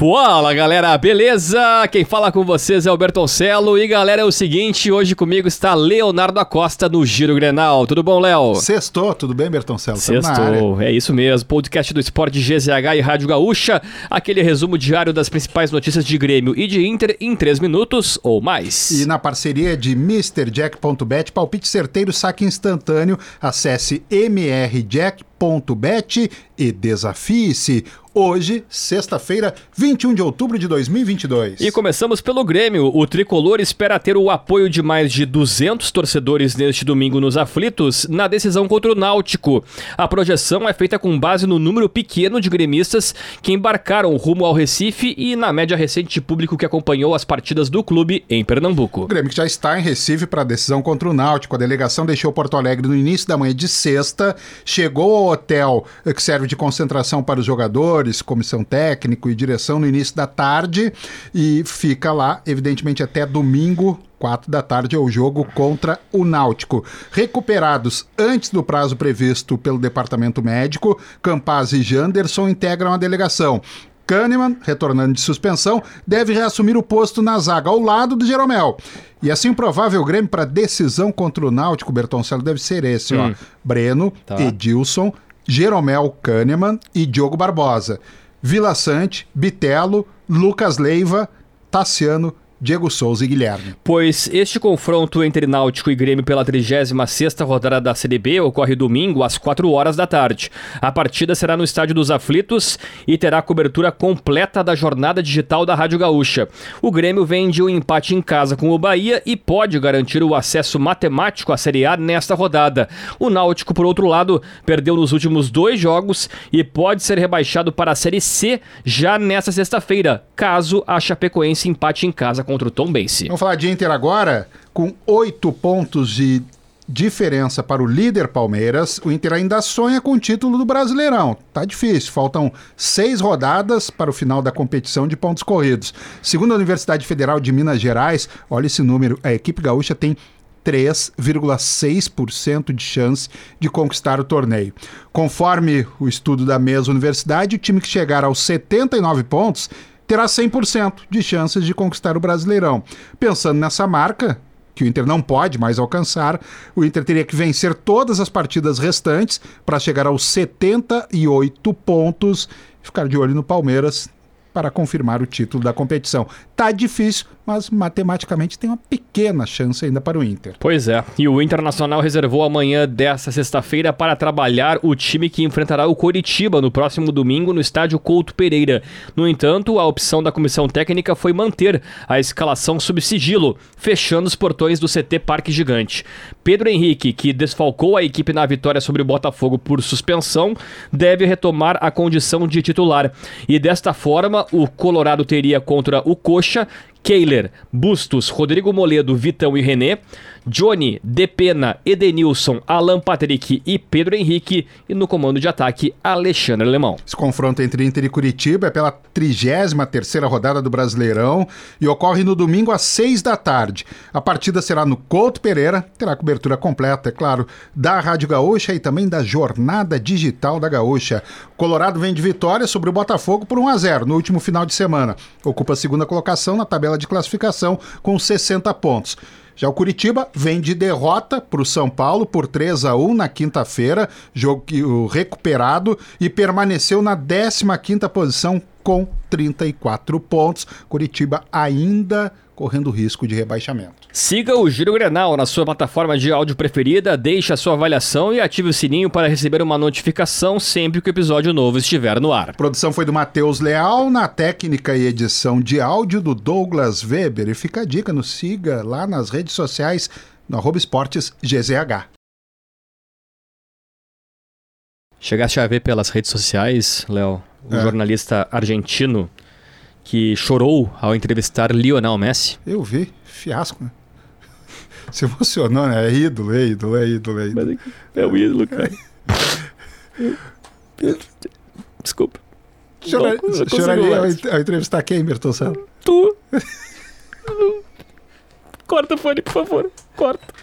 Fala galera, beleza? Quem fala com vocês é o Bertoncelo e galera é o seguinte, hoje comigo está Leonardo Acosta no Giro Grenal. Tudo bom, Léo? Sextou, tudo bem, Bertoncelo? Sextou, é isso mesmo. Podcast do Esporte GZH e Rádio Gaúcha, aquele resumo diário das principais notícias de Grêmio e de Inter em 3 minutos ou mais. E na parceria de MrJack.bet, palpite certeiro, saque instantâneo, acesse mrjack.bet e desafie-se. Hoje, sexta-feira, 21 de outubro de 2022. E começamos pelo Grêmio. O tricolor espera ter o apoio de mais de 200 torcedores neste domingo nos aflitos na decisão contra o Náutico. A projeção é feita com base no número pequeno de gremistas que embarcaram rumo ao Recife e na média recente de público que acompanhou as partidas do clube em Pernambuco. O Grêmio que já está em Recife para a decisão contra o Náutico. A delegação deixou Porto Alegre no início da manhã de sexta, chegou ao hotel que serve de concentração para os jogadores comissão técnico e direção no início da tarde e fica lá, evidentemente, até domingo, 4 da tarde é o jogo contra o Náutico. Recuperados antes do prazo previsto pelo departamento médico, Campaz e Janderson integram a delegação. Kahneman, retornando de suspensão, deve reassumir o posto na zaga ao lado do Jeromel. E assim o provável Grêmio para decisão contra o Náutico, Bertoncello, deve ser esse, hum. ó. Breno, tá. Edilson, Jeromel Kahneman e Diogo Barbosa. Vila Sante, Bitelo, Lucas Leiva, Tassiano Diego Souza e Guilherme. Pois este confronto entre Náutico e Grêmio pela 36ª rodada da CDB ocorre domingo às 4 horas da tarde. A partida será no Estádio dos Aflitos e terá cobertura completa da jornada digital da Rádio Gaúcha. O Grêmio vem de um empate em casa com o Bahia e pode garantir o acesso matemático à Série A nesta rodada. O Náutico, por outro lado, perdeu nos últimos dois jogos e pode ser rebaixado para a Série C já nesta sexta-feira, caso a Chapecoense empate em casa contra o Tom Bense. Vamos falar de Inter agora, com oito pontos de diferença para o líder Palmeiras, o Inter ainda sonha com o título do Brasileirão. Tá difícil, faltam seis rodadas para o final da competição de pontos corridos. Segundo a Universidade Federal de Minas Gerais, olha esse número, a equipe gaúcha tem 3,6% de chance de conquistar o torneio. Conforme o estudo da mesma universidade, o time que chegar aos 79 pontos terá 100% de chances de conquistar o Brasileirão. Pensando nessa marca, que o Inter não pode mais alcançar, o Inter teria que vencer todas as partidas restantes para chegar aos 78 pontos. Ficar de olho no Palmeiras para confirmar o título da competição. Tá difícil, mas matematicamente tem uma pequena chance ainda para o Inter. Pois é. E o Internacional reservou amanhã desta sexta-feira para trabalhar o time que enfrentará o Coritiba no próximo domingo no estádio Couto Pereira. No entanto, a opção da comissão técnica foi manter a escalação sob sigilo, fechando os portões do CT Parque Gigante. Pedro Henrique, que desfalcou a equipe na vitória sobre o Botafogo por suspensão, deve retomar a condição de titular. E desta forma, o Colorado teria contra o Coxa Keiler, Bustos, Rodrigo Moledo, Vitão e René, Johnny, Depena, Edenilson, Alan Patrick e Pedro Henrique, e no comando de ataque, Alexandre Alemão. Esse confronto entre Inter e Curitiba é pela 33ª rodada do Brasileirão e ocorre no domingo às 6 da tarde. A partida será no Couto Pereira, terá cobertura completa, é claro, da Rádio Gaúcha e também da Jornada Digital da Gaúcha. Colorado vem de vitória sobre o Botafogo por 1 a 0 no último final de semana. Ocupa a segunda colocação na tabela de classificação com 60 pontos. Já o Curitiba vem de derrota para o São Paulo por 3 a 1 na quinta-feira, jogo recuperado e permaneceu na 15ª posição com 34 pontos. Curitiba ainda correndo risco de rebaixamento. Siga o Giro Grenal na sua plataforma de áudio preferida, deixe a sua avaliação e ative o sininho para receber uma notificação sempre que o episódio novo estiver no ar. A produção foi do Matheus Leal, na técnica e edição de áudio do Douglas Weber. E fica a dica, nos siga lá nas redes sociais no arroba esportes GZH. Chegaste a ver pelas redes sociais, Léo, o é. jornalista argentino que chorou ao entrevistar Lionel Messi. Eu vi, fiasco, né? Se emocionou, né? É ídolo, é ídolo, é ídolo, é ídolo. É o ídolo, cara. Desculpa. Chora, choraria ao, ao entrevistar quem, Bertolcelo? Tu. Corta o fone, por favor. Corta.